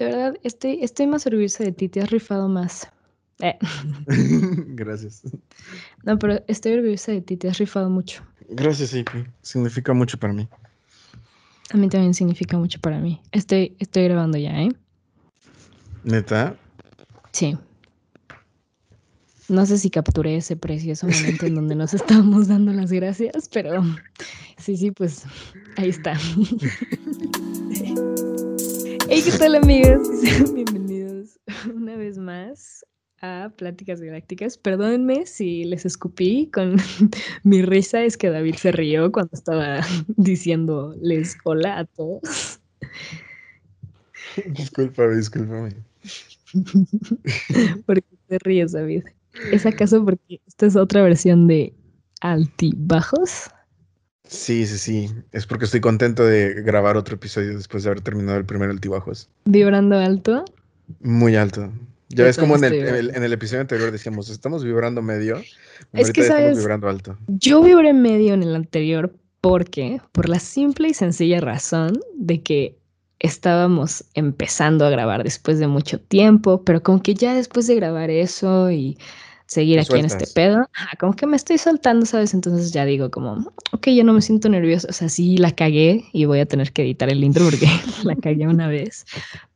de verdad, estoy, estoy más orgullosa de ti, te has rifado más. Eh. Gracias. No, pero estoy orgullosa de ti, te has rifado mucho. Gracias, AP. Significa mucho para mí. A mí también significa mucho para mí. Estoy, estoy grabando ya, ¿eh? ¿Neta? Sí. No sé si capturé ese precioso momento en donde nos estábamos dando las gracias, pero sí, sí, pues ahí está. Hey, ¿qué tal amigos? Bienvenidos una vez más a Pláticas Galácticas. Perdónenme si les escupí con mi risa, es que David se rió cuando estaba diciéndoles hola a todos. Discúlpame, discúlpame. ¿Por qué te ríes, David? ¿Es acaso porque esta es otra versión de altibajos? Sí, sí, sí. Es porque estoy contento de grabar otro episodio después de haber terminado el primer altibajos. ¿Vibrando alto? Muy alto. Ya ves como en el, en el, episodio anterior decíamos, estamos vibrando medio. Es que sabes, vibrando alto. Yo vibré medio en el anterior porque, por la simple y sencilla razón de que estábamos empezando a grabar después de mucho tiempo, pero como que ya después de grabar eso y seguir aquí en este pedo, como que me estoy soltando, ¿sabes? Entonces ya digo como, ok, yo no me siento nerviosa, o sea, sí la cagué y voy a tener que editar el intro porque la cagué una vez,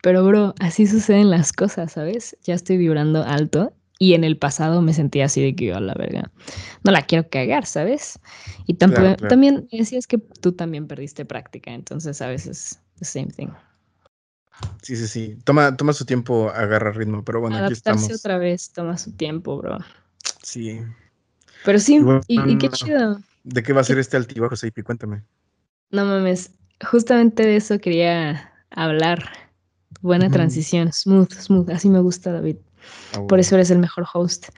pero bro, así suceden las cosas, ¿sabes? Ya estoy vibrando alto y en el pasado me sentía así de que yo, la verga, no la quiero cagar, ¿sabes? Y tampoco, también decías que tú también perdiste práctica, entonces a veces the same thing. Sí, sí, sí. Toma, toma su tiempo agarrar ritmo, pero bueno, aquí estamos. otra vez toma su tiempo, bro. Sí. Pero sí, y, qué chido. ¿De qué va a ser este altibajo, Seipi? Cuéntame. No mames, justamente de eso quería hablar. Buena transición, smooth, smooth. Así me gusta, David. Ah, Por eso eres el mejor host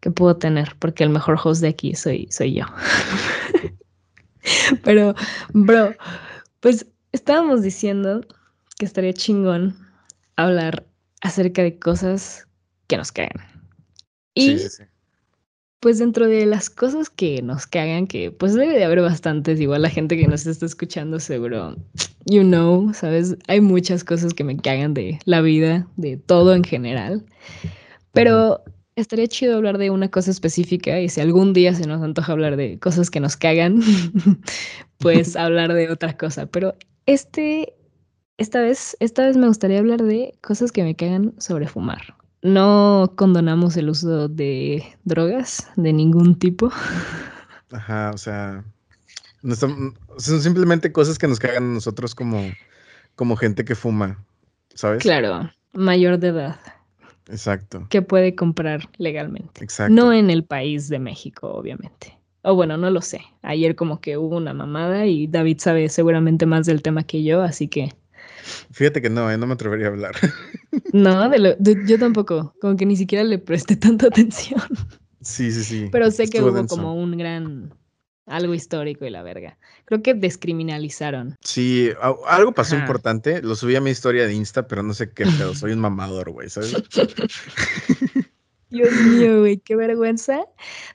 que puedo tener, porque el mejor host de aquí soy, soy yo. Pero, bro, pues estábamos diciendo que estaría chingón hablar acerca de cosas que nos cagan. Y pues dentro de las cosas que nos cagan, que pues debe de haber bastantes, igual la gente que nos está escuchando seguro, you know, sabes, hay muchas cosas que me cagan de la vida, de todo en general. Pero estaría chido hablar de una cosa específica y si algún día se nos antoja hablar de cosas que nos cagan, pues hablar de otra cosa. Pero este, esta vez, esta vez me gustaría hablar de cosas que me cagan sobre fumar. No condonamos el uso de drogas de ningún tipo. Ajá, o sea, son, simplemente cosas que nos cagan a nosotros como, como gente que fuma, ¿sabes? Claro, mayor de edad. Exacto. Que puede comprar legalmente. Exacto. No en el país de México, obviamente. O bueno, no lo sé. Ayer como que hubo una mamada y David sabe seguramente más del tema que yo, así que... Fíjate que no, eh, no me atrevería a hablar. No, de yo tampoco, como que ni siquiera le presté tanta atención. Sí, sí, sí. Pero sé que hubo como un gran algo histórico y la verga. Creo que descriminalizaron. Sí, algo pasó importante. Lo subí a mi historia de Insta, pero no sé qué pedo. Soy un mamador, güey, ¿sabes? Dios mío, güey, qué vergüenza.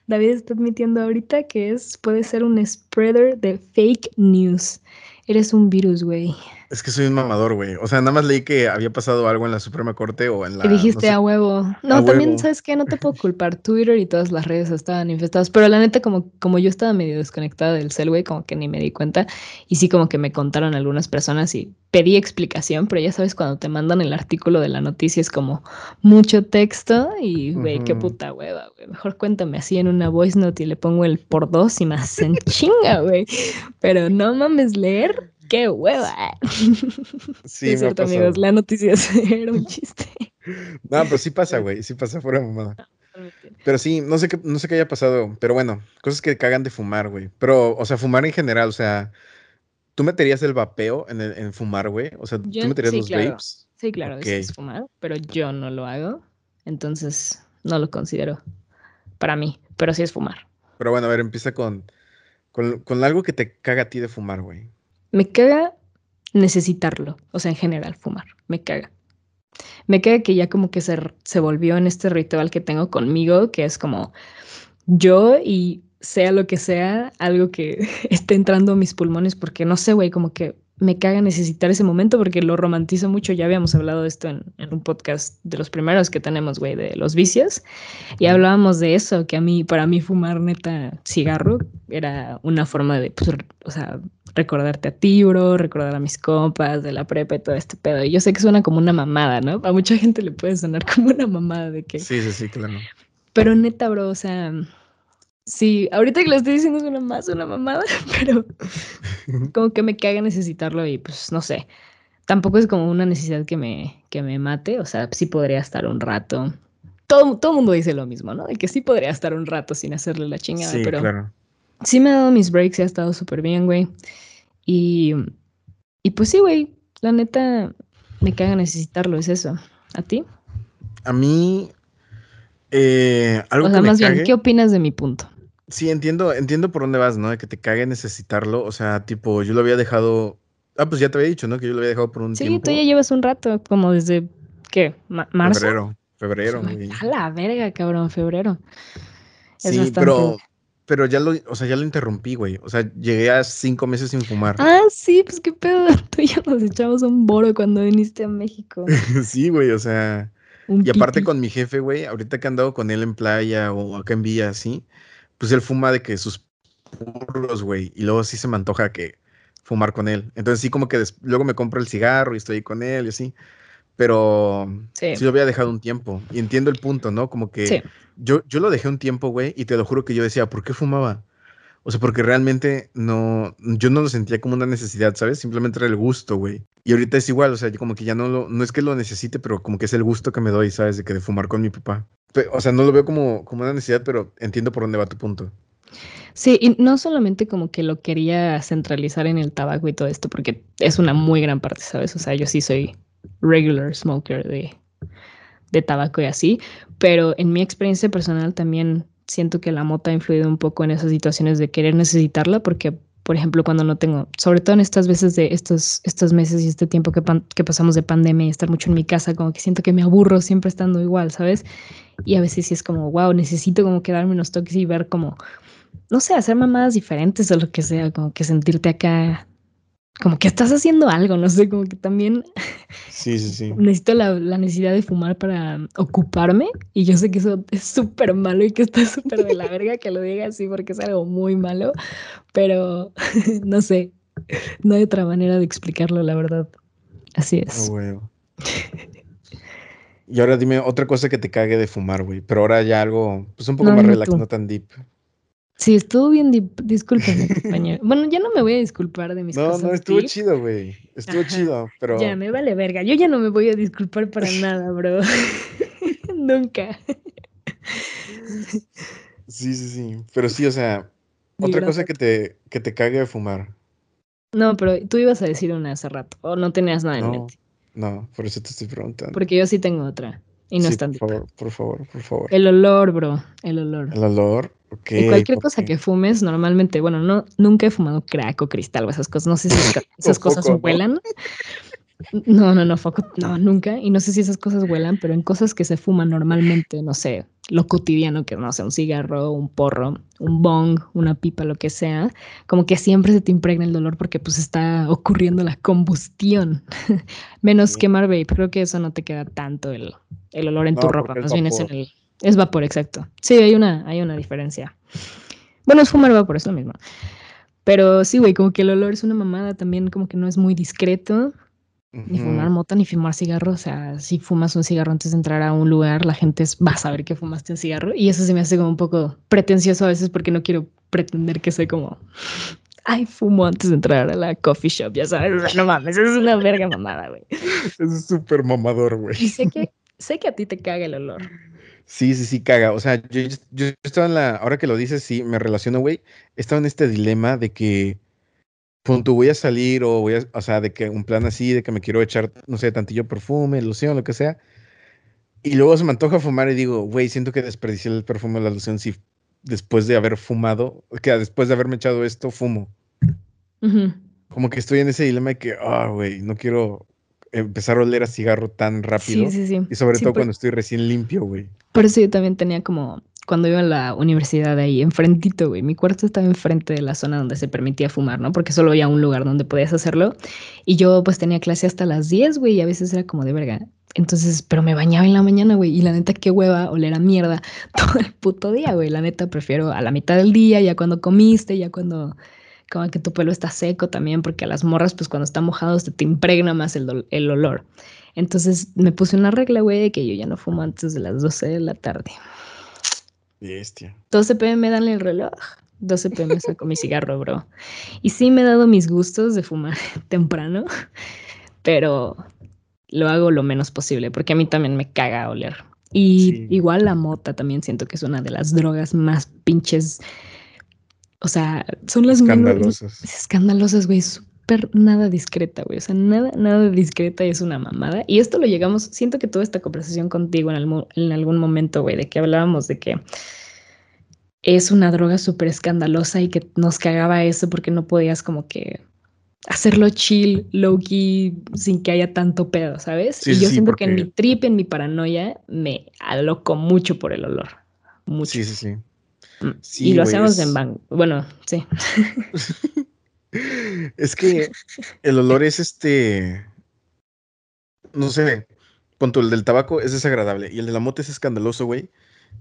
David está admitiendo ahorita que es, puede ser un spreader de fake news. Eres un virus, güey. Es que soy un mamador, güey. O sea, nada más leí que había pasado algo en la Suprema Corte o en la. Y dijiste a huevo. No, también, ¿sabes qué? No te puedo culpar. Twitter y todas las redes estaban infestadas. Pero la neta, como, como yo estaba medio desconectada del cel, güey, como que ni me di cuenta. Y sí, como que me contaron algunas personas y pedí explicación. Pero ya sabes, cuando te mandan el artículo de la noticia es como mucho texto y, güey, qué puta hueva, güey. Mejor cuéntame así en una voice note y le pongo el por dos y más en chinga, güey. Pero no mames, leer ¡Qué hueva! Sí, es cierto, amigos, la noticia era un chiste. No, pero sí pasa, güey, sí pasa fuera mamada. Pero sí, no sé qué, no sé qué haya pasado, pero bueno, cosas que cagan de fumar, güey. Pero, o sea, fumar en general, o sea, ¿tú meterías el vapeo en, en fumar, güey? O sea, ¿tú meterías los vapes? Sí, claro, eso es fumar, pero yo no lo hago, entonces no lo considero para mí, pero sí es fumar. Pero bueno, a ver, empieza con, con, con algo que te caga a ti de fumar, güey. Me caga necesitarlo, o sea, en general, fumar, me caga. Me caga que ya como que se, se volvió en este ritual que tengo conmigo, que es como yo y sea lo que sea, algo que esté entrando a mis pulmones, porque no sé, güey, como que me caga necesitar ese momento porque lo romantizo mucho. Ya habíamos hablado de esto en, un podcast de los primeros que tenemos, güey, de los vicios. Y hablábamos de eso, que a mí, para mí fumar neta cigarro era una forma de, pues, o sea, recordarte a ti, bro, recordar a mis compas de la prepa y todo este pedo. Y yo sé que suena como una mamada, ¿no? A mucha gente le puede sonar como una mamada de que... Sí, sí, sí, claro. Pero neta, bro, o sea Sí, ahorita que lo estoy diciendo es una más una mamada, pero como que me caga necesitarlo y pues no sé. Tampoco es como una necesidad que me, que me mate, o sea, sí podría estar un rato. Todo, todo mundo dice lo mismo, ¿no? De que sí podría estar un rato sin hacerle la chingada, sí, pero claro. Sí me ha dado mis breaks y ha estado súper bien, güey. Y, y pues sí, güey, la neta me caga necesitarlo, es eso. ¿A ti? A mí, eh, algo o sea, más bien, ¿qué opinas de mi punto? Sí, entiendo, entiendo por dónde vas, ¿no? De que te cague necesitarlo. O sea, tipo, yo lo había dejado. Ah, pues ya te había dicho, ¿no? Que yo lo había dejado por un tiempo. Sí, tú ya llevas un rato, como desde. ¿Qué? ¿Marzo? Febrero. Febrero, A la verga, cabrón, febrero. sí, pero. Pero ya lo, o sea, ya lo interrumpí, güey. O sea, llegué a cinco meses sin fumar. Ah, sí, pues qué pedo. Tú y yo nos echamos un boro cuando viniste a México. sí, güey, o sea. y aparte con mi jefe, güey, ahorita que he andado con él en playa o acá en Villa, así pues él fuma de que sus puros, güey, y luego sí se me antoja que fumar con él. Entonces sí como que luego me compro el cigarro y estoy con él y así. Pero sí. lo había dejado un tiempo. Y entiendo el punto, ¿no? Como que yo, yo lo dejé un tiempo, güey, y te lo juro que yo decía, ¿por qué fumaba? O sea, porque realmente no, yo no lo sentía como una necesidad, ¿sabes? Simplemente era el gusto, güey. Y ahorita es igual, o sea, como que ya no lo, no es que lo necesite, pero como que es el gusto que me doy, ¿sabes? De que de fumar con mi papá. O sea, no lo veo como, como una necesidad, pero entiendo por dónde va tu punto. Sí, y no solamente como que lo quería centralizar en el tabaco y todo esto, porque es una muy gran parte, ¿sabes? O sea, yo sí soy regular smoker de, de tabaco y así, pero en mi experiencia personal también siento que la mota ha influido un poco en esas situaciones de querer necesitarla, porque, por ejemplo, cuando no tengo, sobre todo en estas veces de estos, estos meses y este tiempo que, que pasamos de pandemia y estar mucho en mi casa, como que siento que me aburro siempre estando igual, ¿sabes? Y a veces sí es como, wow, necesito como quedarme unos toques y ver como, no sé, hacer mamadas diferentes o lo que sea, como que sentirte acá como que estás haciendo algo, no sé, como que también sí, sí, sí. necesito la, necesidad de fumar para ocuparme y yo sé que eso es súper malo y que está súper de la verga que lo diga así porque es algo muy malo, pero no sé, no hay otra manera de explicarlo, la verdad. Así es. Oh, y ahora dime otra cosa que te cague de fumar, güey, pero ahora ya algo, pues un poco más relax, no tan deep. Sí, estuvo bien, discúlpeme, compañero. Bueno, ya no me voy a disculpar de mis cosas. No, no, estuvo chido, güey. Estuvo chido, pero. Ya, me vale verga. Yo ya no me voy a disculpar para nada, bro. Nunca. Sí, sí, sí. Pero sí, o sea, otra cosa que te, que te cague de fumar. No, pero tú ibas a decir una hace rato, o no tenías nada en mente. No, por eso te estoy preguntando. Porque yo sí tengo otra. Y no sí, es tan Por favor, por favor, por favor. El olor, bro. El olor. El olor. Okay, y cualquier cosa que fumes, normalmente, bueno, no, nunca he fumado crack o cristal o esas cosas. No sé si esas, cosas huelan. No, no, no, foco, no, nunca. Y no sé si esas cosas huelan, pero en cosas que se fuman normalmente, no sé, lo cotidiano, que no sé, un cigarro, un porro, un bong, una pipa, lo que sea, como que siempre se te impregna el dolor porque pues está ocurriendo la combustión. Menos quemar vape, creo que eso no te queda tanto el, el olor en tu ropa, más bien es en el es vapor, exacto. Sí, hay una, hay una diferencia. Bueno, es fumar vapor, es lo mismo. Pero sí, güey, como que el olor es una mamada también, como que no es muy discreto. Ni fumar mota, ni fumar cigarro. O sea, si fumas un cigarro antes de entrar a un lugar, la gente va a saber que fumaste un cigarro. Y eso se me hace como un poco pretencioso a veces porque no quiero pretender que soy como, ay, fumo antes de entrar a la coffee shop, ya sabes. No mames, es una verga mamada, güey. Es súper mamador, güey. Y sé que, sé que a ti te caga el olor. Sí, sí, sí, caga. O sea, yo, yo, estaba en la, ahora que lo dices, sí, me relaciono, güey. Estaba en este dilema de que, punto, voy a salir o voy a, o sea, de que un plan así, de que me quiero echar, no sé, tantillo perfume, loción, lo que sea. Y luego se me antoja fumar y digo, güey, siento que desperdicié el perfume o la loción si después de haber fumado, que después de haberme echado esto, fumo. Como que estoy en ese dilema de que, ah, güey, no quiero empezar a oler a cigarro tan rápido. Sí, sí, sí. Y sobre todo cuando estoy recién limpio, güey. Por eso yo también tenía como cuando iba a la universidad ahí, enfrentito, güey. Mi cuarto estaba enfrente de la zona donde se permitía fumar, ¿no? Porque solo había un lugar donde podías hacerlo. Y yo pues tenía clase hasta las 10, güey, y a veces era como de verga. Entonces, pero me bañaba en la mañana, güey, y la neta, qué hueva oler a mierda todo el puto día, güey. La neta, prefiero a la mitad del día, ya cuando comiste, ya cuando como que tu pelo está seco también, porque a las morras, pues cuando está mojado, se te impregna más el, el olor. Entonces me puse una regla, güey, de que yo ya no fumo antes de las 12 de la tarde. Bestia. 12 pm dan el reloj. 12 pm saco mi cigarro, bro. Y sí me he dado mis gustos de fumar temprano, pero lo hago lo menos posible, porque a mí también me caga oler. Y igual la mota también siento que es una de las drogas más pinches. O sea, son las escandalosas. escandalosas, güey. Súper nada discreta, güey. O sea, nada, nada discreta y es una mamada. Y esto lo llegamos, siento que toda esta conversación contigo en, en algún momento, güey, de que hablábamos de que es una droga súper escandalosa y que nos cagaba eso porque no podías como que hacerlo chill, low key, sin que haya tanto pedo, ¿sabes? y yo siento que en mi trip, en mi paranoia, me aloco mucho por el olor. Mucho. Sí, sí, sí. Y lo hacemos en bang. Bueno, sí. es que el olor es este. No sé. Punto, el del tabaco es desagradable y el de la moto es escandaloso, güey.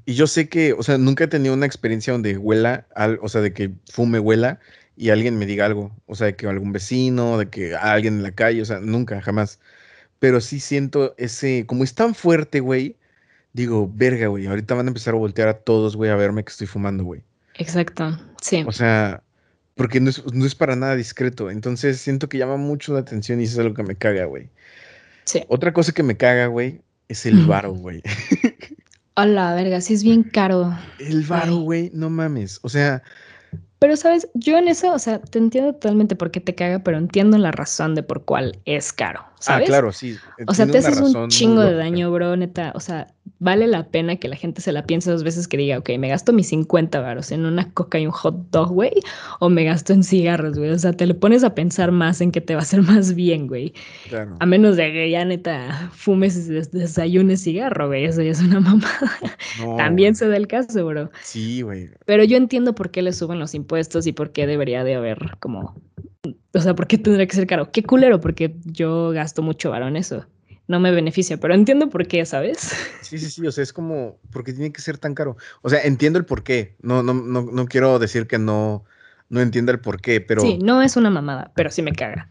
Y yo sé que, o sea, nunca he tenido una experiencia donde huela, al, o sea, de que fume huela y alguien me diga algo, o sea, de que algún vecino, de que alguien en la calle, o sea, nunca, jamás. Pero sí siento ese, como es tan fuerte, güey, digo, verga, güey, ahorita van a empezar a voltear a todos, güey, a verme que estoy fumando, güey. Exacto, sí. O sea, porque no es, no es para nada discreto, entonces siento que llama mucho la atención y eso es algo que me caga, güey. Sí. Otra cosa que me caga, güey, es el varo, güey. Hola, verga, sí es bien caro. El varo, güey, no mames. O sea, pero, ¿sabes? Yo en eso, o sea, te entiendo totalmente por qué te caga, pero entiendo la razón de por cuál es caro, ah, ¿sabes? Ah, claro, sí. O sea, te haces un chingo de daño, bro, neta. O sea, vale la pena que la gente se la piense dos veces que diga, ok, me gasto mis 50 varos en una coca y un hot dog, güey, o me gasto en cigarros, güey. O sea, te le pones a pensar más en que te va a hacer más bien, güey. Claro. A menos de que ya neta fumes desayunes cigarro, güey. Eso ya es una mamada. También se da el caso, bro. Sí, güey. Pero yo entiendo por qué le suben los impuestos y por qué debería de haber como o sea, ¿por qué tendría que ser caro? Qué culero, porque yo gasto mucho varo en eso no me beneficia, pero entiendo por qué, ¿sabes? Sí, sí, sí, o sea, es como, ¿por qué tiene que ser tan caro? O sea, entiendo el por qué, no, no, no, no quiero decir que no, no entienda el por qué, pero... Sí, no es una mamada, pero sí me caga.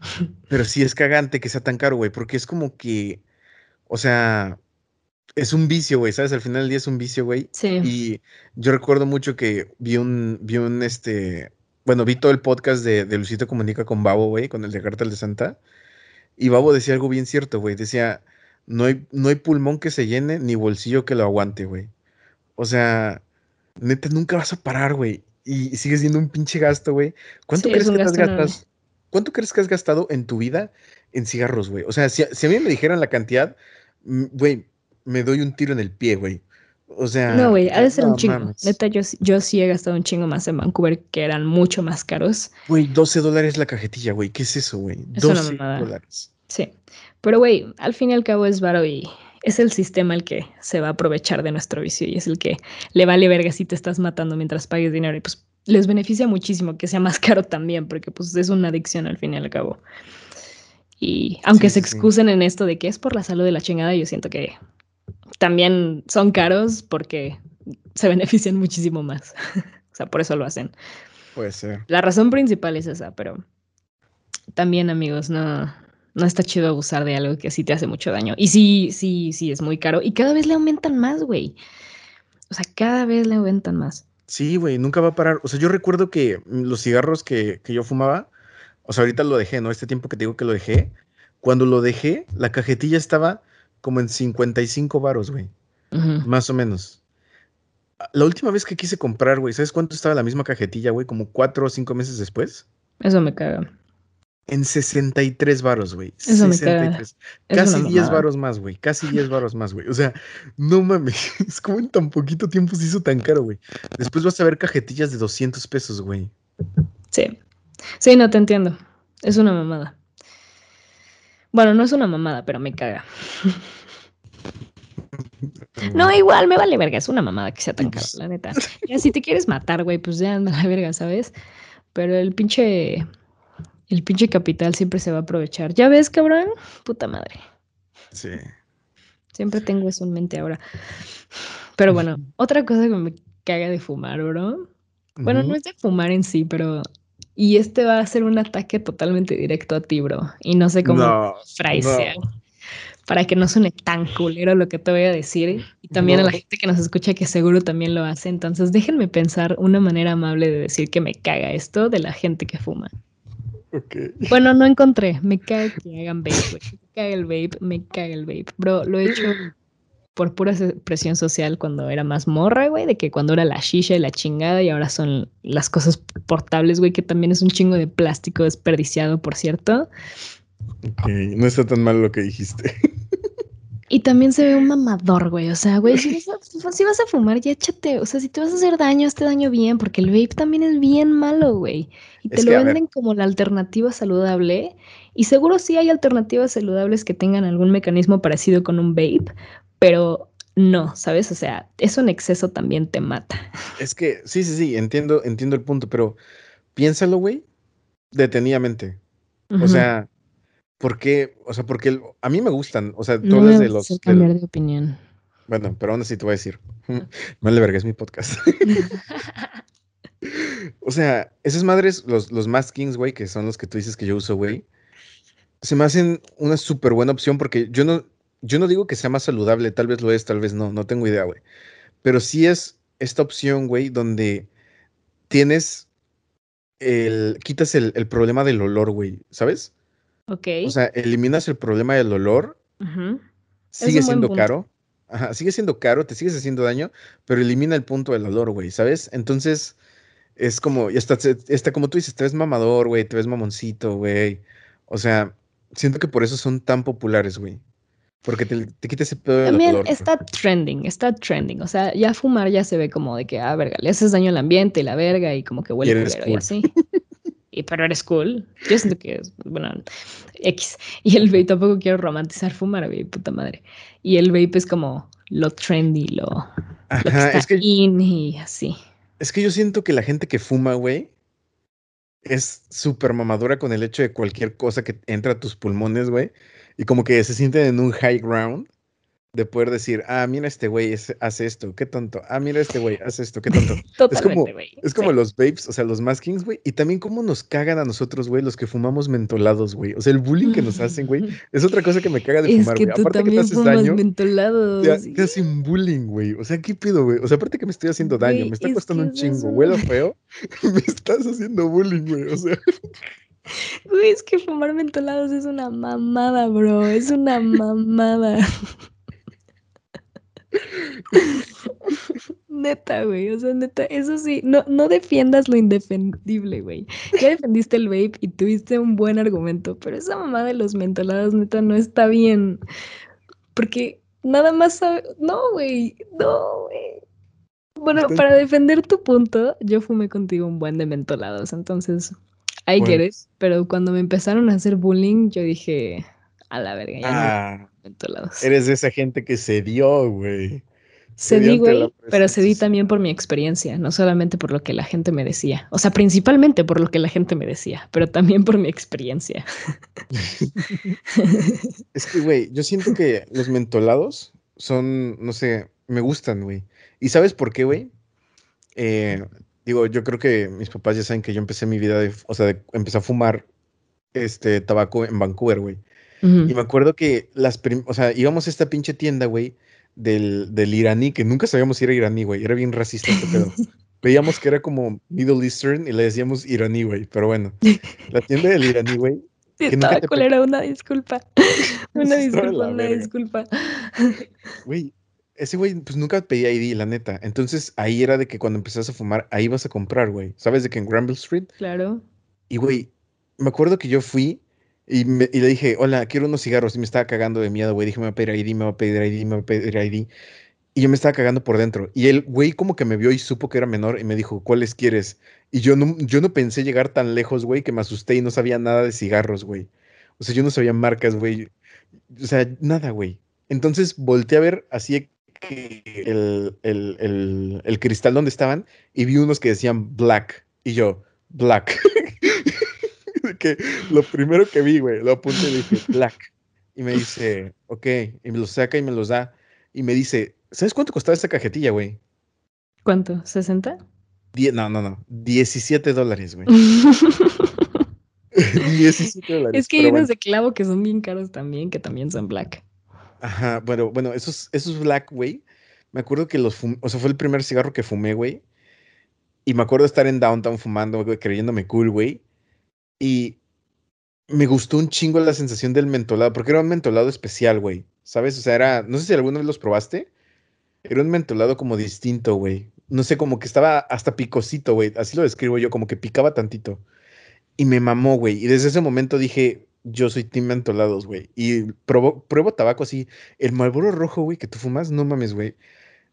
Pero sí es cagante que sea tan caro, güey, porque es como que, o sea, es un vicio, güey, ¿sabes? Al final del día es un vicio, güey. Sí. Y yo recuerdo mucho que vi un, vi un, este, bueno, vi todo el podcast de, de Lucito Comunica con Babo, güey, con el de Cartel de Santa. Y Babo decía algo bien cierto, güey. Decía, no hay, no hay pulmón que se llene ni bolsillo que lo aguante, güey. O sea, neta, nunca vas a parar, güey. Y sigues siendo un pinche gasto, güey. ¿Cuánto crees que has gastado? ¿Cuánto crees que has gastado en tu vida en cigarros, güey? O sea, si, a mí me dijeran la cantidad, mm, güey, me doy un tiro en el pie, güey. O sea. No, güey, ha de ser un chingo. Neta, yo, yo sí he gastado un chingo más en Vancouver, que eran mucho más caros. Güey, 12 dólares la cajetilla, güey. ¿Qué es eso, güey? 12 dólares. Sí. Pero, güey, al fin y al cabo es varo y es el sistema el que se va a aprovechar de nuestro vicio y es el que le vale verga si te estás matando mientras pagues dinero. Y pues les beneficia muchísimo que sea más caro también, porque pues es una adicción al fin y al cabo. Y aunque se excusen en esto de que es por la salud de la chingada, yo siento que también son caros porque se benefician muchísimo más. o sea, por eso lo hacen. Puede ser. La razón principal es esa, pero también amigos, no, no está chido abusar de algo que sí te hace mucho daño. Y sí, sí, sí, es muy caro. Y cada vez le aumentan más, güey. O sea, cada vez le aumentan más. Sí, güey, nunca va a parar. O sea, yo recuerdo que los cigarros que, que, yo fumaba, o sea, ahorita lo dejé, ¿no? Este tiempo que te digo que lo dejé, cuando lo dejé, la cajetilla estaba como en 55 varos, güey. Más o menos. La última vez que quise comprar, güey, ¿sabes cuánto estaba la misma cajetilla, güey? Como cuatro o cinco meses después. Eso me caga. En 63 varos, güey. 63. Casi 10 varos más, güey. Casi 10 varos más, güey. O sea, no mames. Es como en tan poquito tiempo se hizo tan caro, güey. Después vas a ver cajetillas de 200 pesos, güey. Sí. Sí, no te entiendo. Es una mamada. Bueno, no es una mamada, pero me caga. No, igual me vale verga, es una mamada que sea tan caro, la neta. Ya, si te quieres matar, güey, pues ya anda la verga, ¿sabes? Pero el pinche. El pinche capital siempre se va a aprovechar. ¿Ya ves, cabrón? Puta madre. Sí. Siempre tengo eso en mente ahora. Pero bueno, otra cosa que me caga de fumar, bro. Bueno, no es de fumar en sí, pero. Y este va a ser un ataque totalmente directo a ti, bro. Y no sé cómo no, para que no suene tan culero lo que te voy a decir. Y también a la gente que nos escucha que seguro también lo hace. Entonces déjenme pensar una manera amable de decir que me caga esto de la gente que fuma. Okay. Bueno, no encontré. Me caga que hagan vape, güey. Me caga el vape, me caga el vape. Bro, lo he hecho por pura presión social cuando era más morra, güey, de que cuando era la shisha y la chingada y ahora son las cosas portables, güey, que también es un chingo de plástico desperdiciado, por cierto. Ok, no está tan mal lo que dijiste. Y también se ve un mamador, güey. O sea, güey, si vas, a, fumar, ya échate. O sea, si te vas a hacer daño, hazte daño bien, porque el vape también es bien malo, güey. Y te lo venden como la alternativa saludable. Y seguro sí hay alternativas saludables que tengan algún mecanismo parecido con un vape, pero no, ¿sabes? O sea, eso en exceso también te mata. Es que, sí, sí, sí, entiendo, entiendo el punto, pero piénsalo, güey, detenidamente. O sea, porque, o sea, porque a mí me gustan, o sea, todas de los... cambiar de, opinión. Bueno, pero aún así te voy a decir. Mal de verga, es mi podcast. o sea, esas madres, los, los Kings, güey, que son los que tú dices que yo uso, güey, se me hacen una súper buena opción porque yo no, yo no digo que sea más saludable, tal vez lo es, tal vez no, no tengo idea, güey. Pero sí es esta opción, güey, donde tienes el, quitas el, el problema del olor, güey, ¿sabes? Ok. O sea, eliminas el problema del olor. Sigue siendo caro. Ajá, sigue siendo caro, te sigues haciendo daño, pero elimina el punto del olor, güey, ¿sabes? Entonces, es como, ya está, está como tú dices, te ves mamador, güey, te ves mamoncito, güey. O sea, siento que por eso son tan populares, güey. Porque te, te quita ese pedo del También está trending, está trending. O sea, ya fumar ya se ve como de que, ah, verga, le haces daño al ambiente y la verga y como que huele culero y así. y, pero eres cool. Yo siento que es, bueno, X. Y el vape tampoco quiero romantizar fumar, güey, puta madre. Y el vape es como lo trendy, lo, Ajá, es que, in y así. Es que yo siento que la gente que fuma, güey, es súper mamadura con el hecho de cualquier cosa que entra a tus pulmones, güey. Y como que se sienten en un high ground de poder decir, ah, mira este güey hace esto, qué tonto. Ah, mira este güey hace esto, qué tonto. es como, es como los babes, o sea, los maskings, güey. Y también cómo nos cagan a nosotros, güey, los que fumamos mentolados, güey. O sea, el bullying que nos hacen, güey, es otra cosa que me caga de fumar, güey. Aparte que te haces daño, mentolados. Te, hacen bullying, güey. O sea, ¿qué pido, güey? O sea, aparte que me estoy haciendo daño, me está costando un chingo, huelo feo, me estás haciendo bullying, güey. O sea. Güey, es que fumar mentolados es una mamada, bro. Es una mamada. Neta, güey. O sea, neta, eso sí, no, no defiendas lo indefendible, güey. Ya defendiste el vape y tuviste un buen argumento, pero esa mamá de los mentolados, neta, no está bien. Porque nada más sabe. No, güey. No, güey. Bueno, para defender tu punto, yo fumé contigo un buen de mentolados, entonces. Ahí quieres, pero cuando me empezaron a hacer bullying, yo dije, a la verga, ya ah, Eres de esa gente que se dio, güey. Cedí, güey, pero cedí también por mi experiencia, no solamente por lo que la gente me decía. O sea, principalmente por lo que la gente me decía, pero también por mi experiencia. es que, güey, yo siento que los mentolados son, no sé, me gustan, güey. ¿Y sabes por qué, güey? Eh, digo, yo creo que mis papás ya saben que yo empecé mi vida de, o sea, empecé a fumar este tabaco en Vancouver, güey. Y me acuerdo que las, o sea, íbamos a esta pinche tienda, güey, del, del iraní, que nunca sabíamos si era iraní, güey, era bien racista este pedo. Veíamos que era como Middle Eastern y le decíamos iraní, güey, pero bueno, la tienda del iraní, güey. Sí, era una disculpa. Una disculpa, una disculpa. Güey, ese güey, pues nunca pedía ID, la neta. Entonces ahí era de que cuando empezás a fumar, ahí vas a comprar, güey. ¿Sabes de que en Granville Street? Claro. Y, güey, me acuerdo que yo fui y, me, y, le dije, hola, quiero unos cigarros. Y me estaba cagando de miedo, güey. Dije, me va a pedir ID, me va a pedir ID, me va a pedir ID. Y yo me estaba cagando por dentro. Y el güey como que me vio y supo que era menor y me dijo, ¿cuáles quieres? Y yo no, yo no pensé llegar tan lejos, güey, que me asusté y no sabía nada de cigarros, güey. O sea, yo no sabía marcas, güey. O sea, nada, güey. Entonces volteé a ver así que el, el, el, cristal donde estaban y vi unos que decían black. Y yo, black. que lo primero que vi, güey, lo apunté y dije, black. Y me dice, ok, y me los saca y me los da. Y me dice, ¿sabes cuánto costaba esta cajetilla, güey? ¿Cuánto? ¿60? no, no, no. 17 dólares, güey. 17 dólares. Es que hay unos de clavo que son bien caros también, que también son black. Ajá, bueno, bueno, esos, esos black, güey. Me acuerdo que los fumé, o sea, fue el primer cigarro que fumé, güey. Y me acuerdo de estar en downtown fumando, güey, creyéndome cool, güey. Y me gustó un chingo la sensación del mentolado, porque era un mentolado especial, güey. ¿Sabes? O sea, era, no sé si alguna vez los probaste. Era un mentolado como distinto, güey. No sé, como que estaba hasta picosito, güey. Así lo describo yo, como que picaba tantito. Y me mamó, güey. Y desde ese momento dije, yo soy team mentolados, güey. Y probo, pruebo tabaco así. El Marlboro rojo, güey, que tú fumas, no mames, güey.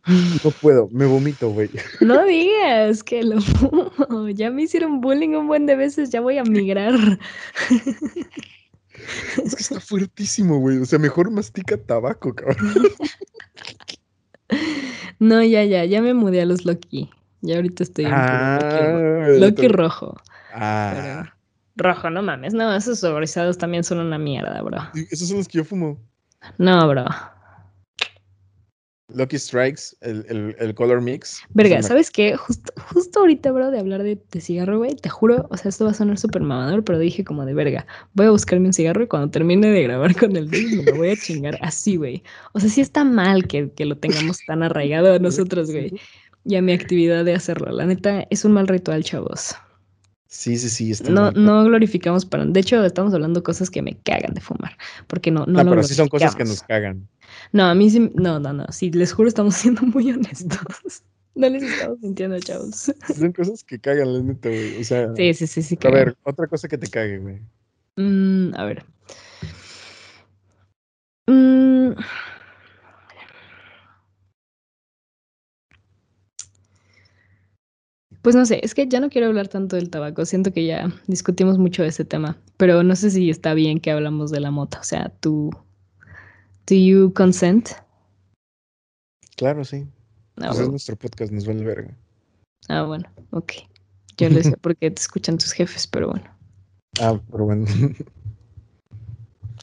No puedo, me vomito, güey. No digas que lo fumo. Ya me hicieron bullying un buen de veces, ya voy a migrar. Es que está fuertísimo, güey. O sea, mejor mastica tabaco, cabrón. No, ya, ya, ya me mudé a los Loki. Ya ahorita estoy en ah, Loki, rojo. Ah. rojo, no mames. No, esos soborizados también son una mierda, bro. Esos son los que yo fumo. No, bro. Lucky Strikes, el, el, color mix. Verga, ¿sabes qué? Justo, justo ahorita, bro, de hablar de, cigarro, güey, te juro, o sea, esto va a sonar súper mamador, pero dije como de verga, voy a buscarme un cigarro y cuando termine de grabar con el disco me lo voy a chingar así, güey. O sea, sí está mal que, que lo tengamos tan arraigado a nosotros, güey, y a mi actividad de hacerlo. La neta, es un mal ritual, chavos. Sí, sí, sí. Está no, no glorificamos para. De hecho, estamos hablando de cosas que me cagan de fumar. Porque no, no, no pero sí son cosas que nos cagan. No, a mí sí. No, no, no. Sí, les juro, estamos siendo muy honestos. No les estamos mintiendo, chavos. Son cosas que cagan, la neta, güey. O sea. Sí, sí, sí, sí. A ver, otra cosa que te cague, güey. Mm, a ver. Mm. Pues no sé, es que ya no quiero hablar tanto del tabaco, siento que ya discutimos mucho de ese tema, pero no sé si está bien que hablamos de la mota, o sea, tú, ¿do you consent? Claro, sí. Ah, pues es nuestro podcast, nos vale verga. Ah, bueno, ok. Yo lo sé porque te escuchan tus jefes, pero bueno. Ah, pero bueno.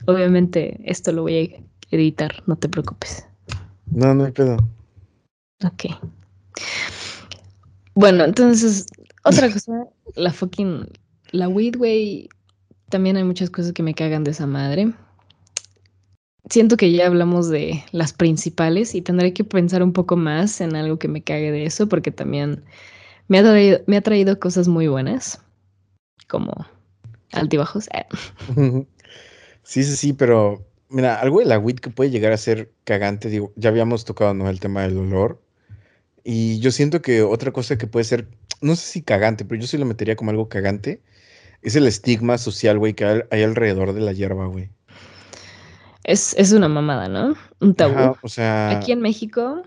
Obviamente esto lo voy a editar, no te preocupes. No, no hay pedo. Ok. Bueno, entonces, otra cosa, la fucking, la weed, güey, también hay muchas cosas que me cagan de esa madre. Siento que ya hablamos de las principales y tendré que pensar un poco más en algo que me cague de eso, porque también me ha traído, me ha traído cosas muy buenas, como altibajos. Sí, sí, sí, pero mira, algo de la weed que puede llegar a ser cagante, digo, ya habíamos tocado, ¿no? El tema del olor. Y yo siento que otra cosa que puede ser, no sé si cagante, pero yo sí lo metería como algo cagante, es el estigma social, güey, que hay alrededor de la hierba, güey. Es, una mamada, ¿no? Un tabú. o sea. Aquí en México,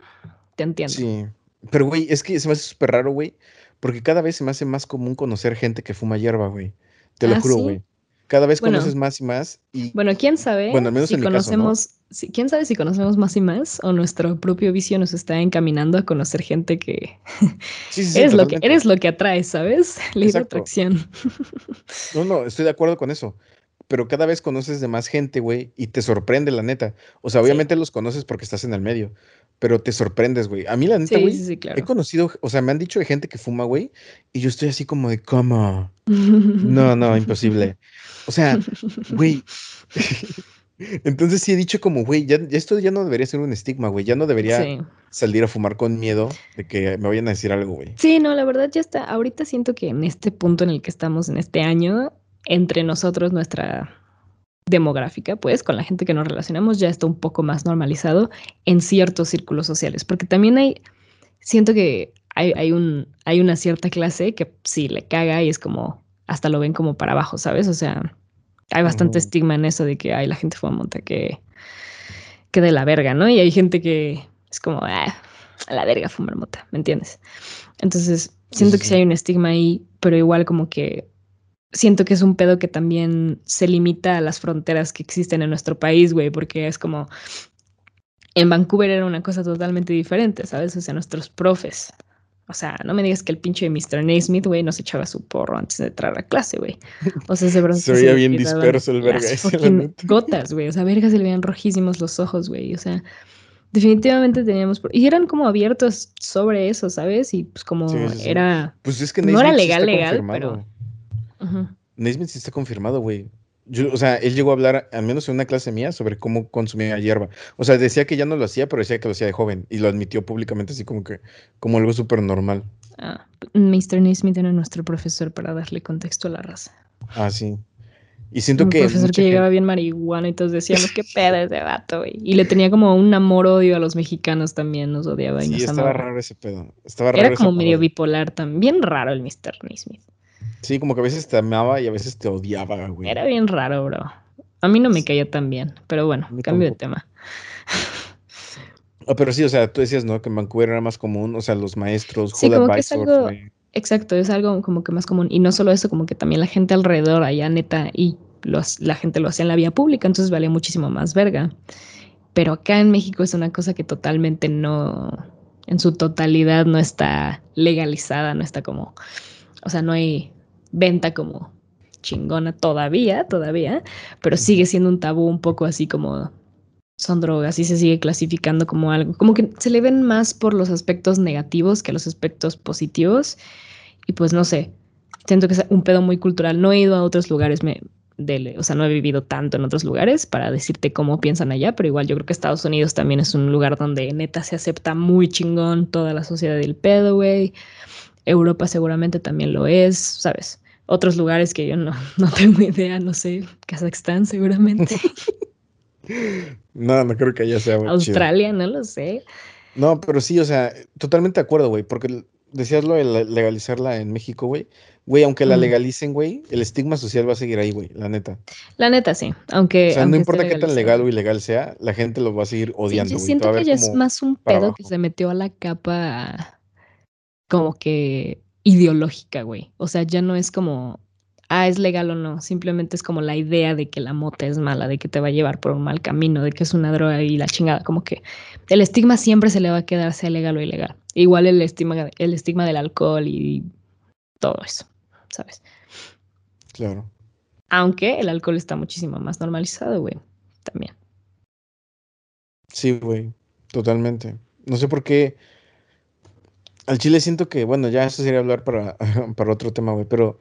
te entiendo. Sí. Pero, güey, es que se me hace súper raro, güey, porque cada vez se me hace más común conocer gente que fuma hierba, güey. Te lo ah, juro, güey. Cada vez conoces más y más. Y, bueno, quién sabe bueno, al menos si conocemos, quién sabe si conocemos más y más o nuestro propio vicio nos está encaminando a conocer gente que eres, lo que eres lo que atraes, ¿sabes? Ley de atracción. no, no, estoy de acuerdo con eso. Pero cada vez conoces de más gente, güey, y te sorprende, la neta. O sea, obviamente los conoces porque estás en el medio, pero te sorprendes, güey. A mí, la neta, güey, he conocido, o sea, me han dicho de gente que fuma, güey, y yo estoy así como de, ¿cómo? no, no, imposible. O sea, güey. Entonces sí he dicho como, güey, ya, esto ya no debería ser un estigma, güey. Ya no debería salir a fumar con miedo de que me vayan a decir algo, güey. Sí, no, la verdad ya está. Ahorita siento que en este punto en el que estamos en este año, entre nosotros, nuestra demográfica, pues, con la gente que nos relacionamos, ya está un poco más normalizado en ciertos círculos sociales. Porque también hay, siento que hay, hay, un, hay una cierta clase que sí le caga y es como, hasta lo ven como para abajo, ¿sabes? O sea, hay bastante estigma en eso de que hay la gente fuma monta que, que de la verga, ¿no? Y hay gente que es como, ah, a la verga fumar mota, ¿me entiendes? Entonces, siento que sí hay un estigma ahí, pero igual como que siento que es un pedo que también se limita a las fronteras que existen en nuestro país, güey, porque es como En Vancouver era una cosa totalmente diferente, ¿sabes? O sea, nuestros profes. O sea, no me digas que el pinche Mr. Naismith, güey, no se echaba su porro antes de entrar a clase, güey. O sea, se, se veía bien disperso el verga. Gotas, güey. O sea, verga se le veían rojísimos los ojos, güey. O sea, definitivamente teníamos. Y eran como abiertos sobre eso, ¿sabes? Y pues como era. Pues es que no era legal, legal, pero. Naismith sí está confirmado, güey o sea, él llegó a hablar, al menos en una clase mía, sobre cómo consumía hierba. O sea, decía que ya no lo hacía, pero decía que lo hacía de joven. Y lo admitió públicamente así como que, como algo súper normal. Ah, Mr. Naismith era nuestro profesor para darle contexto a la raza. Ah, sí. Y siento Un que. profesor que llegaba bien marihuana y todos decíamos, qué pedo ese vato, güey. Y le tenía como un amor-odio a los mexicanos también, nos odiaba. Y sí, estaba raro ese pedo. Estaba raro Era como medio bipolar también, raro el Mr. Naismith. Sí, como que a veces te amaba y a veces te odiaba, güey. Era bien raro, bro. A mí no me caía tan bien, pero bueno, cambio de tema. Ah, pero sí, o sea, tú decías, ¿no? Que en Vancouver era más común, o sea, los maestros, sí, como que es algo, Exacto, es algo como que más común. Y no solo eso, como que también la gente alrededor allá, neta, y los, la gente lo hacía en la vía pública, entonces valía muchísimo más verga. Pero acá en México es una cosa que totalmente no, en su totalidad no está legalizada, no está como, o sea, no hay venta como chingona todavía, todavía, pero sigue siendo un tabú un poco así como son drogas y se sigue clasificando como algo, como que se le ven más por los aspectos negativos que los aspectos positivos. Y pues no sé, siento que es un pedo muy cultural, no he ido a otros lugares, me, o sea, no he vivido tanto en otros lugares para decirte cómo piensan allá, pero igual yo creo que Estados Unidos también es un lugar donde neta se acepta muy chingón toda la sociedad del pedo, güey. Europa seguramente también lo es, ¿sabes? Otros lugares que yo no, no tengo idea, no sé, Kazajstán seguramente. no, no creo que allá sea. Australia, no lo sé. No, pero sí, o sea, totalmente de acuerdo, güey, porque decías lo de legalizarla en México, güey. Güey, aunque la legalicen, güey, el estigma social va a seguir ahí, güey, la neta. La neta, sí. Aunque. O sea, no importa qué tan legal o ilegal sea, la gente lo va a seguir odiando, yo siento que ya es más un pedo que se metió a la capa como que ideológica, güey. O sea, ya no es como, ah, es legal o no. Simplemente es como la idea de que la mota es mala, de que te va a llevar por un mal camino, de que es una droga y la chingada. Como que el estigma siempre se le va a quedar, sea legal o ilegal. Igual el estigma, el estigma del alcohol y todo eso, ¿sabes? Claro. Aunque el alcohol está muchísimo más normalizado, güey. También. Sí, güey. Totalmente. No sé por qué al chile siento que, bueno, ya eso sería hablar para, para otro tema, güey, pero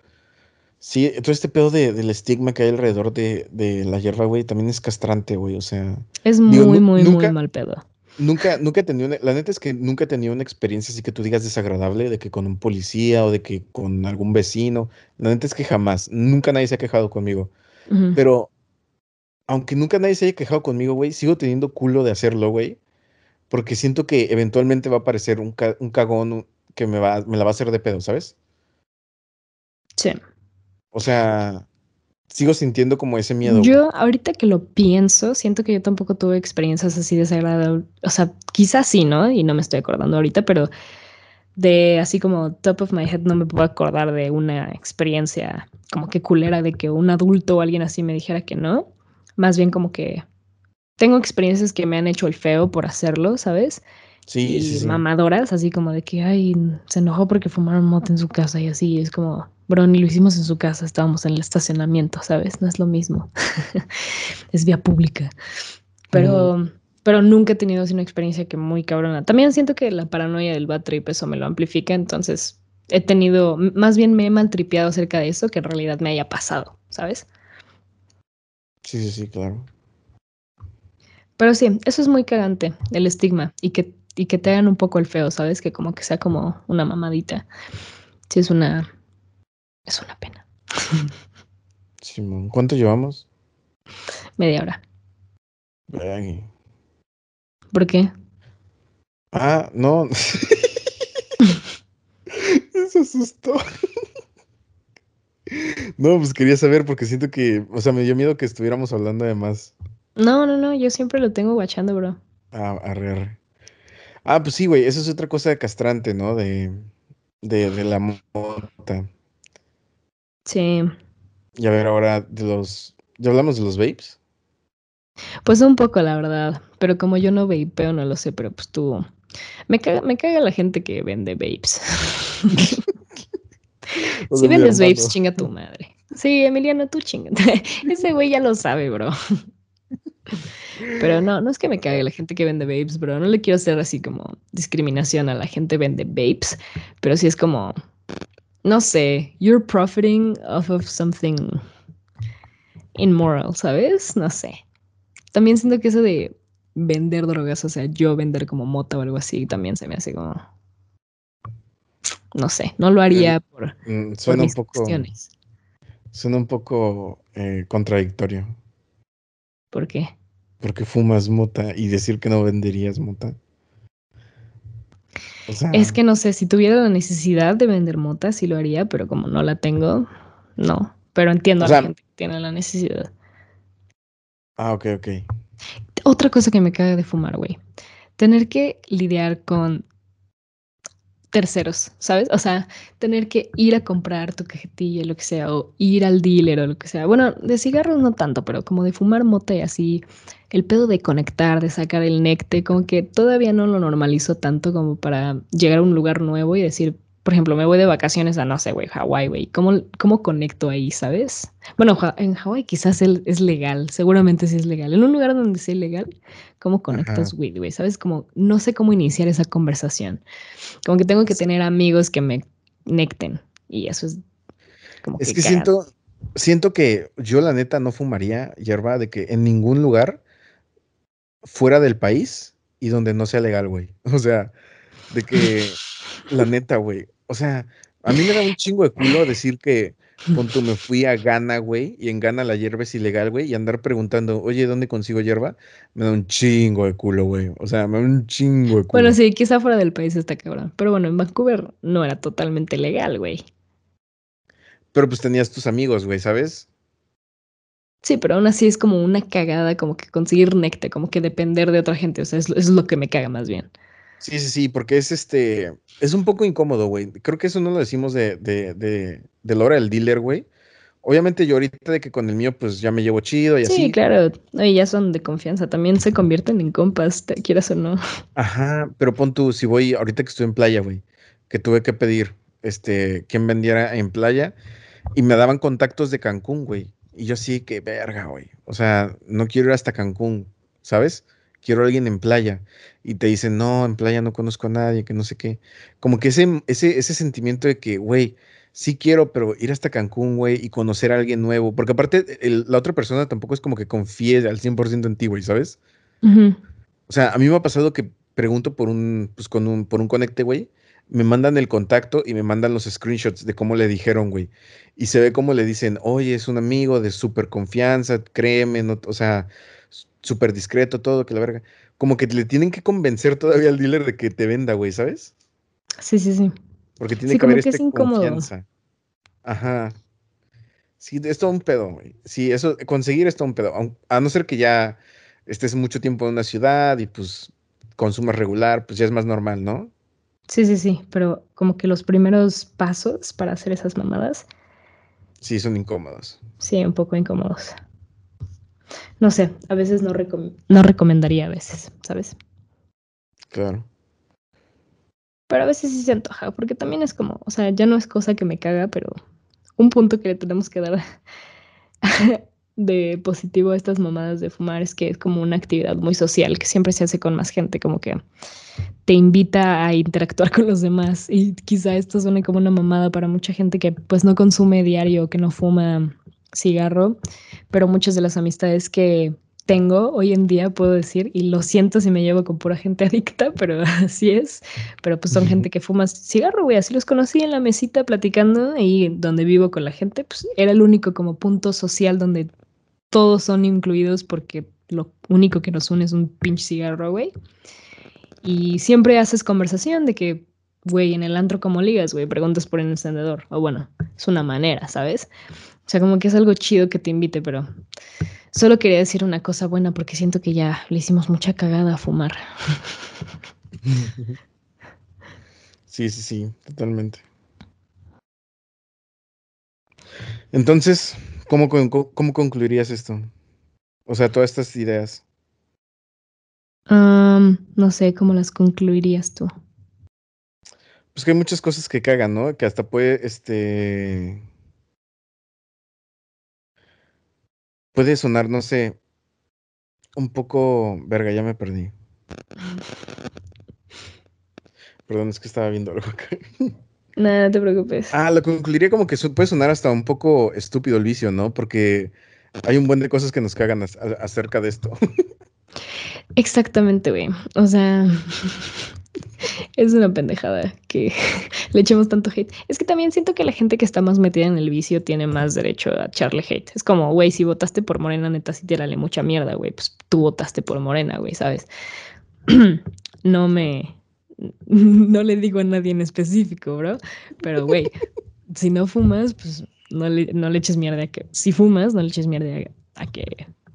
sí, todo este pedo de, del estigma que hay alrededor de, de la hierba, güey, también es castrante, güey, o sea. Es muy, muy, muy mal pedo. Nunca, nunca he tenido, la neta es que nunca he tenido una experiencia así que tú digas desagradable, de que con un policía o de que con algún vecino. La neta es que jamás, nunca nadie se ha quejado conmigo. Pero, aunque nunca nadie se haya quejado conmigo, güey, sigo teniendo culo de hacerlo, güey porque siento que eventualmente va a aparecer un, un cagón que me, va, me la va a hacer de pedo, ¿sabes? Sí. O sea, sigo sintiendo como ese miedo. Yo ahorita que lo pienso, siento que yo tampoco tuve experiencias así desagradables. O sea, quizás sí, ¿no? Y no me estoy acordando ahorita, pero de así como top of my head no me puedo acordar de una experiencia como que culera de que un adulto o alguien así me dijera que no. Más bien como que tengo experiencias que me han hecho el feo por hacerlo, ¿sabes? Sí, y sí, mamadoras, así como de que, ay, se enojó porque fumaron moto en su casa y así, es como, bro, ni lo hicimos en su casa, estábamos en el estacionamiento, ¿sabes? No es lo mismo. es vía pública. Pero, pero nunca he tenido así una experiencia que muy cabrona. También siento que la paranoia del bad trip eso me lo amplifica, entonces he tenido, más bien me he maltripeado acerca de eso que en realidad me haya pasado, ¿sabes? Sí, sí, sí, claro. Pero sí, eso es muy cagante, el estigma, y que, y que te hagan un poco el feo, ¿sabes? Que como que sea como una mamadita. Sí, es una. Es una pena. Simón, ¿cuánto llevamos? Media hora. ¿Por qué? Ah, no. Eso asustó. No, pues quería saber porque siento que, o sea, me dio miedo que estuviéramos hablando de más. No, no, no, yo siempre lo tengo guachando, bro. Ah, arre, arre. Ah, pues sí, güey, eso es otra cosa castrante, ¿no? De, de, de la mota. Sí. Y a ver, ahora de los. ¿Ya hablamos de los vapes? Pues un poco, la verdad. Pero como yo no vapeo, no lo sé, pero pues tú. Me caga, me caga la gente que vende vapes. si vendes vapes, chinga tu madre. Sí, Emiliano, tú chinga. Ese güey ya lo sabe, bro. Pero no, no es que me cague la gente que vende vapes, bro. No le quiero hacer así como discriminación a la gente que vende vapes, pero sí es como, no sé, you're profiting off of something immoral, ¿sabes? No sé. También siento que eso de vender drogas, o sea, yo vender como mota o algo así, también se me hace como, no sé, no lo haría por, mm, suena un poco, Suena un poco eh, contradictorio. ¿Por qué? Porque fumas mota y decir que no venderías mota. es que no sé, si tuviera la necesidad de vender mota, sí lo haría, pero como no la tengo, no. Pero entiendo a la gente que tiene la necesidad. Ah, ok, ok. Otra cosa que me caga de fumar, güey. Tener que lidiar con terceros, ¿sabes? O sea, tener que ir a comprar tu cajetilla, lo que sea, o ir al dealer o lo que sea. Bueno, de cigarros no tanto, pero como de fumar mota y así, el pedo de conectar, de sacar el necte, como que todavía no lo normalizo tanto como para llegar a un lugar nuevo y decir, por ejemplo, me voy de vacaciones a, no sé, güey, Hawái, güey. ¿Cómo, ¿Cómo conecto ahí, sabes? Bueno, en Hawái quizás es legal, seguramente sí es legal. En un lugar donde sea ilegal, ¿cómo conectas weed, güey? ¿Sabes? Como no sé cómo iniciar esa conversación. Como que tengo que tener amigos que me conecten y eso es como Es que, siento, siento que yo la neta no fumaría hierba de que en ningún lugar fuera del país y donde no sea legal, güey. O sea, de que la neta, güey. O sea, a mí me da un chingo de culo decir que tú me fui a Ghana, güey, y en Ghana la hierba es ilegal, güey, y andar preguntando, oye, ¿dónde consigo hierba? Me da un chingo de culo, güey. O sea, me da un chingo de culo. Bueno, sí, quizá fuera del país está cabrón. Pero bueno, en Vancouver no era totalmente legal, güey. Pero pues tenías tus amigos, güey, ¿sabes? Sí, pero aún así es como una cagada, como que conseguir necte, como que depender de otra gente. O sea, es, es lo que me caga más bien. Sí, sí, sí, porque es este, es un poco incómodo, güey. Creo que eso no lo decimos de, de, de, de la hora del dealer, güey. Obviamente yo ahorita de que con el mío pues ya me llevo chido y así. Sí, claro, y ya son de confianza, también se convierten en compas, te quieras o no. Ajá, pero pon tú, si voy, ahorita que estoy en playa, güey, que tuve que pedir, este, quien vendiera en playa y me daban contactos de Cancún, güey. Y yo sí, que verga, güey. O sea, no quiero ir hasta Cancún, ¿sabes? quiero a alguien en playa. Y te dicen, no, en playa no conozco a nadie, que no sé qué. Como que ese, ese, ese sentimiento de que, güey, sí quiero, pero ir hasta Cancún, güey, y conocer a alguien nuevo. Porque aparte, la otra persona tampoco es como que confíe al 100% en ti, güey, ¿sabes? O sea, a mí me ha pasado que pregunto por un, pues con un, por un conecte, güey. Me mandan el contacto y me mandan los screenshots de cómo le dijeron, güey. Y se ve cómo le dicen, oye, es un amigo de súper confianza, créeme, no, o sea, súper discreto, todo, que la verga. Como que le tienen que convencer todavía al dealer de que te venda, güey, ¿sabes? Sí, sí, sí. Porque tiene que haber esta confianza. Ajá. Sí, es todo un pedo, güey. Sí, eso, conseguir es todo un pedo. A no ser que ya estés mucho tiempo en una ciudad y pues consumas regular, pues ya es más normal, ¿no? Sí, sí, sí, pero como que los primeros pasos para hacer esas mamadas. Sí, son incómodos. Sí, un poco incómodos no sé, a veces no, no recomendaría a veces, ¿sabes? Claro. Pero a veces sí se antoja, porque también es como, o sea, ya no es cosa que me caga, pero un punto que le tenemos que dar de positivo a estas mamadas de fumar es que es como una actividad muy social que siempre se hace con más gente, como que te invita a interactuar con los demás y quizá esto suene como una mamada para mucha gente que pues no consume diario, que no fuma cigarro, pero muchas de las amistades que tengo hoy en día, puedo decir, y lo siento si me llevo con pura gente adicta, pero así es, pero pues son gente que fuma cigarro, güey, así los conocí en la mesita platicando y donde vivo con la gente, pues era el único como punto social donde todos son incluidos porque lo único que nos une es un pinche cigarro, güey. Y siempre haces conversación de que, güey, en el antro como ligas, güey, preguntas por el encendedor, o bueno, es una manera, ¿sabes? O sea, como que es algo chido que te invite, pero solo quería decir una cosa buena porque siento que ya le hicimos mucha cagada a fumar. Sí, sí, sí, totalmente. Entonces, ¿cómo, cómo concluirías esto? O sea, todas estas ideas. no sé, ¿cómo las concluirías tú? Pues que hay muchas cosas que cagan, ¿no? Que hasta puede, este... Puede sonar, no sé, un poco... Verga, ya me perdí. Perdón, es que estaba viendo algo acá. Nada, no te preocupes. Ah, lo concluiría como que puede sonar hasta un poco estúpido el vicio, ¿no? Porque hay un buen de cosas que nos cagan acerca de esto. Exactamente, güey. O sea, es una pendejada que le echemos tanto hate. Es que también siento que la gente que está más metida en el vicio tiene más derecho a echarle hate. Es como, güey, si votaste por Morena, neta, sí tírale mucha mierda, güey. Pues tú votaste por Morena, güey, ¿sabes? no me. No le digo a nadie en específico, bro. Pero, güey, si no fumas, pues no le, no le eches mierda a que. Si fumas, no le eches mierda a, que.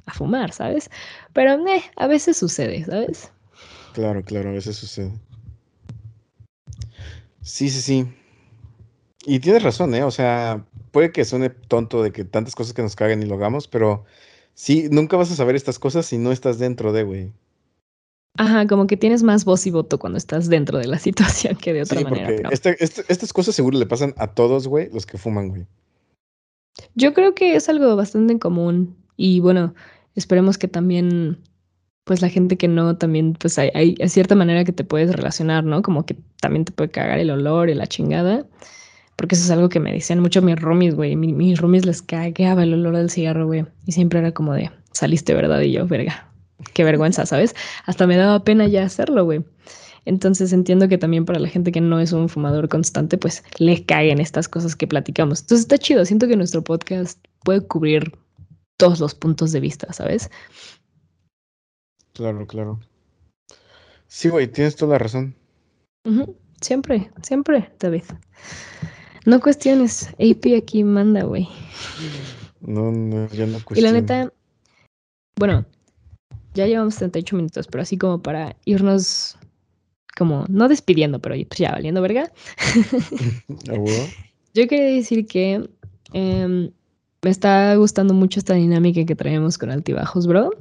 a fumar, ¿sabes? Pero, eh, a veces sucede, ¿sabes? Claro, claro, a veces sucede. Sí, sí, sí. Y tienes razón, ¿eh? O sea, puede que suene tonto de que tantas cosas que nos caguen y lo hagamos, pero sí, nunca vas a saber estas cosas si no estás dentro de, güey. Ajá, como que tienes más voz y voto cuando estás dentro de la situación que de otra sí, manera. Porque este, este, estas cosas seguro le pasan a todos, güey, los que fuman, güey. Yo creo que es algo bastante en común y bueno, esperemos que también pues la gente que no, también, pues hay, hay, cierta manera que te puedes relacionar, ¿no? Como que también te puede cagar el olor y la chingada. Porque eso es algo que me decían mucho mis roomies, güey. mis roomies les cagaba el olor del cigarro, güey. Y siempre era como de, saliste, ¿verdad? Y yo, verga. Qué vergüenza, ¿sabes? Hasta me daba pena ya hacerlo, güey. Entonces entiendo que también para la gente que no es un fumador constante, pues le caguen estas cosas que platicamos. Entonces está chido. Siento que nuestro podcast puede cubrir todos los puntos de vista, ¿sabes? Claro, claro. Sí, güey, tienes toda la razón. Siempre, siempre, David. No cuestiones. AP aquí manda, güey. No, no, ya no cuestiono. Y la neta, bueno, ya llevamos 38 minutos, pero así como para irnos, como, no despidiendo, pero pues ya valiendo verga. Yo quería decir que em, me está gustando mucho esta dinámica que traemos con altibajos, bro.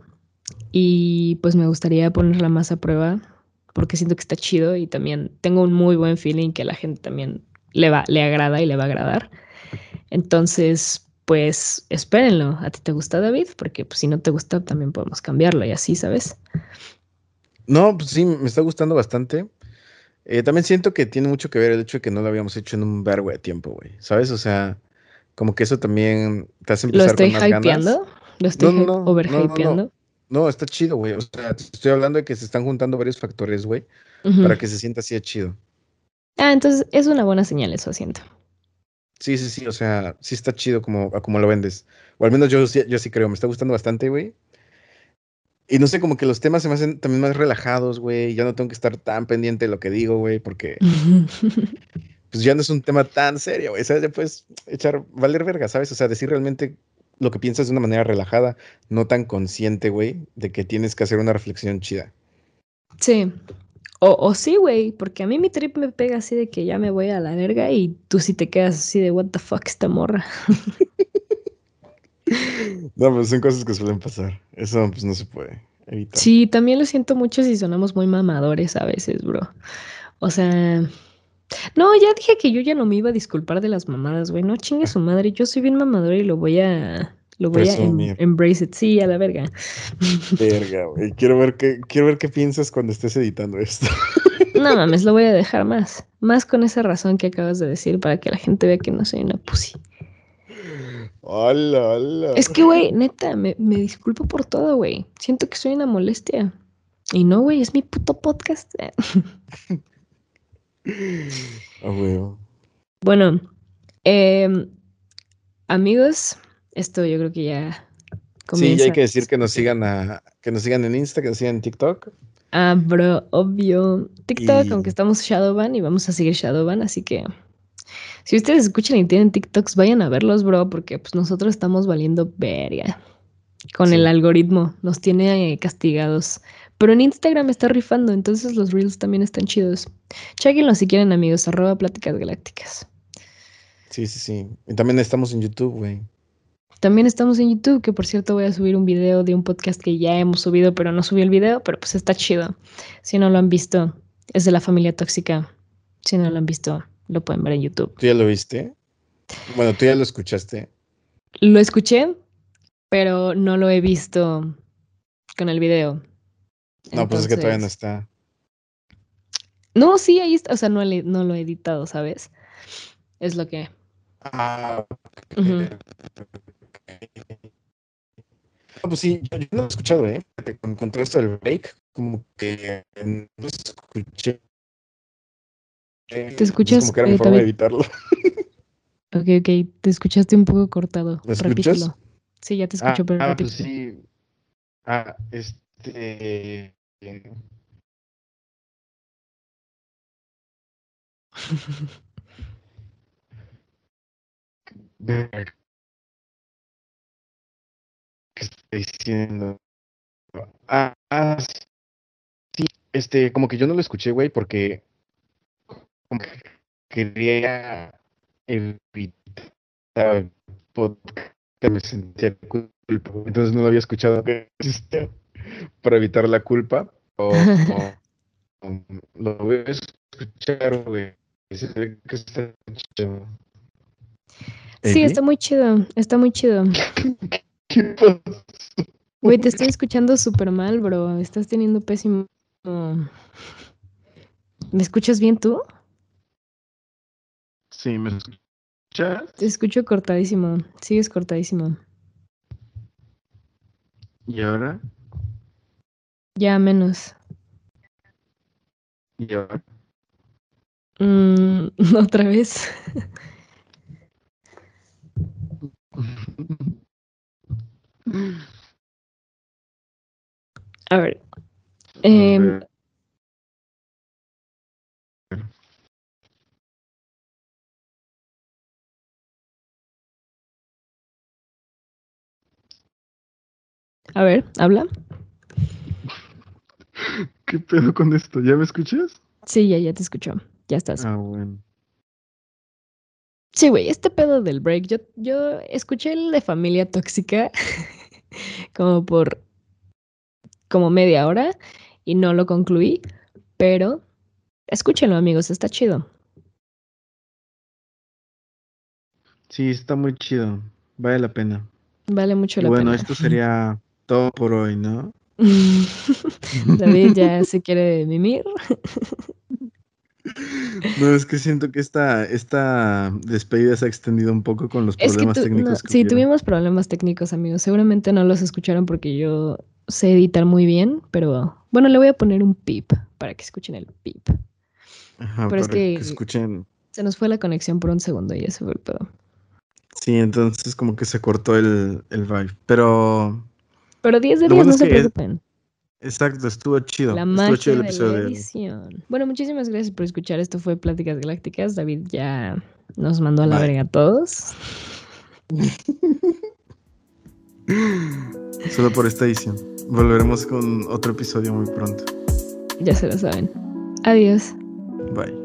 Y pues me gustaría ponerla más a prueba porque siento que está chido y también tengo un muy buen feeling que la gente también le va, le agrada y le va a agradar. Entonces, pues espérenlo. ¿A ti te gusta, David? Porque pues, si no te gusta, también podemos cambiarlo y así, ¿sabes? No, pues sí, me está gustando bastante. Eh, también siento que tiene mucho que ver el hecho de que no lo habíamos hecho en un vergo de tiempo, güey. ¿Sabes? O sea, como que eso también te hace empezar ¿Lo estoy hypeando? ¿Lo estoy no, overhypeando? No, está chido, güey. O sea, estoy hablando de que se están juntando varios factores, güey, para que se sienta así de chido. Ah, entonces es una buena señal eso, siento. Sí, sí, sí, o sea, sí está chido como, como lo vendes. O al menos yo, yo sí creo, me está gustando bastante, güey. Y no sé, como que los temas se me hacen también más relajados, güey. Ya no tengo que estar tan pendiente de lo que digo, güey, porque pues ya no es un tema tan serio, güey. ¿Sabes? Ya puedes echar, valer verga, ¿sabes? O sea, decir realmente lo que piensas de una manera relajada, no tan consciente, güey, de que tienes que hacer una reflexión chida. Sí. O, o sí, güey, porque a mí mi trip me pega así de que ya me voy a la verga y tú sí te quedas así de what the fuck esta morra. no, pues son cosas que suelen pasar. Eso pues no se puede evitar. Sí, también lo siento mucho si sonamos muy mamadores a veces, bro. O sea, no, ya dije que yo ya no me iba a disculpar de las mamadas, güey. No chingue su madre. Yo soy bien mamador y lo voy a. Lo voy a embrace it. Sí, a la verga. Verga, güey. Quiero ver qué, quiero ver qué piensas cuando estés editando esto. No mames, lo voy a dejar más. Más con esa razón que acabas de decir para que la gente vea que no soy una pussy. Hola, hola. Es que, güey, neta, me, me disculpo por todo, güey. Siento que soy una molestia. Y no, güey, es mi puto podcast. Bueno, em, amigos, esto yo creo que ya Sí, ya hay que decir que nos sigan a, que nos sigan en Insta, que nos sigan en TikTok. Ah, bro, obvio. TikTok, aunque estamos Shadowban y vamos a seguir Shadowban, así que si ustedes escuchan y tienen TikToks, vayan a verlos, bro, porque pues nosotros estamos valiendo verga con el algoritmo. Nos tiene castigados. Pero en Instagram está rifando, entonces los reels también están chidos. Chequenlo si quieren, amigos, arroba pláticas galácticas. Sí, sí, sí. Y también estamos en YouTube, güey. También estamos en YouTube, que por cierto voy a subir un video de un podcast que ya hemos subido, pero no subí el video, pero pues está chido. Si no lo han visto, es de la familia tóxica. Si no lo han visto, lo pueden ver en YouTube. ¿Tú ya lo viste? Bueno, tú ya lo escuchaste. Lo escuché, pero no lo he visto con el video. No, pues es que todavía no está. No, sí, ahí está. O sea, no, no lo he editado, ¿sabes? Es lo que. Ah, no, pues sí, yo, no lo he escuchado, ¿eh? Con, con, todo esto del break, como que no lo escuché. Te escuchas. como que era mi forma de evitarlo. Ok, ok, te escuchaste un poco cortado. ¿Me escuchas? Sí, ya te escucho, ah, pero ah, pues sí. Ah, este. ¿Qué estoy diciendo? Ah, ah, sí, este, como que yo no lo escuché, güey, porque como que quería evitar podcast que me sentía culpa, entonces no lo había escuchado para evitar la culpa, o, lo voy a escuchar, güey. Sí, está muy chido, está muy chido. Güey, te estoy escuchando súper mal, bro. Estás teniendo pésimo... ¿Me escuchas bien tú? Sí, ¿me escuchas? Te escucho cortadísimo. Sigues cortadísimo. ¿Y ahora? Ya, menos. ¿Y ahora? Mm, Otra vez. A ver. Eh, a ver, habla. ¿Qué pedo con esto? ¿Ya me escuchas? Sí, ya, ya te escucho. Ya estás. Ah, bueno. Sí, güey, este pedo del break, yo, yo escuché el de familia tóxica como por como media hora y no lo concluí, pero escúchenlo amigos, está chido. Sí, está muy chido, vale la pena. Vale mucho la pena. Bueno, esto sería todo por hoy, ¿no? David ya se quiere mimir. No, es que siento que esta, esta despedida se ha extendido un poco con los problemas técnicos. sí, tuvimos problemas técnicos, amigos. Seguramente no los escucharon porque yo sé editar muy bien, pero bueno, le voy a poner un pip para que escuchen el pip. Ajá, pero es que, escuchen. Se nos fue la conexión por un segundo y eso fue el pedo. Sí, entonces como que se cortó el, el vibe. Pero. Pero 10 de 10, no se preocupen. Exacto, estuvo chido. La estuvo chido el episodio. De la edición. Bueno, muchísimas gracias por escuchar. Esto fue Pláticas Galácticas. David ya nos mandó a la verga a todos. Solo por esta edición. Volveremos con otro episodio muy pronto. Ya se lo saben. Adiós. Bye.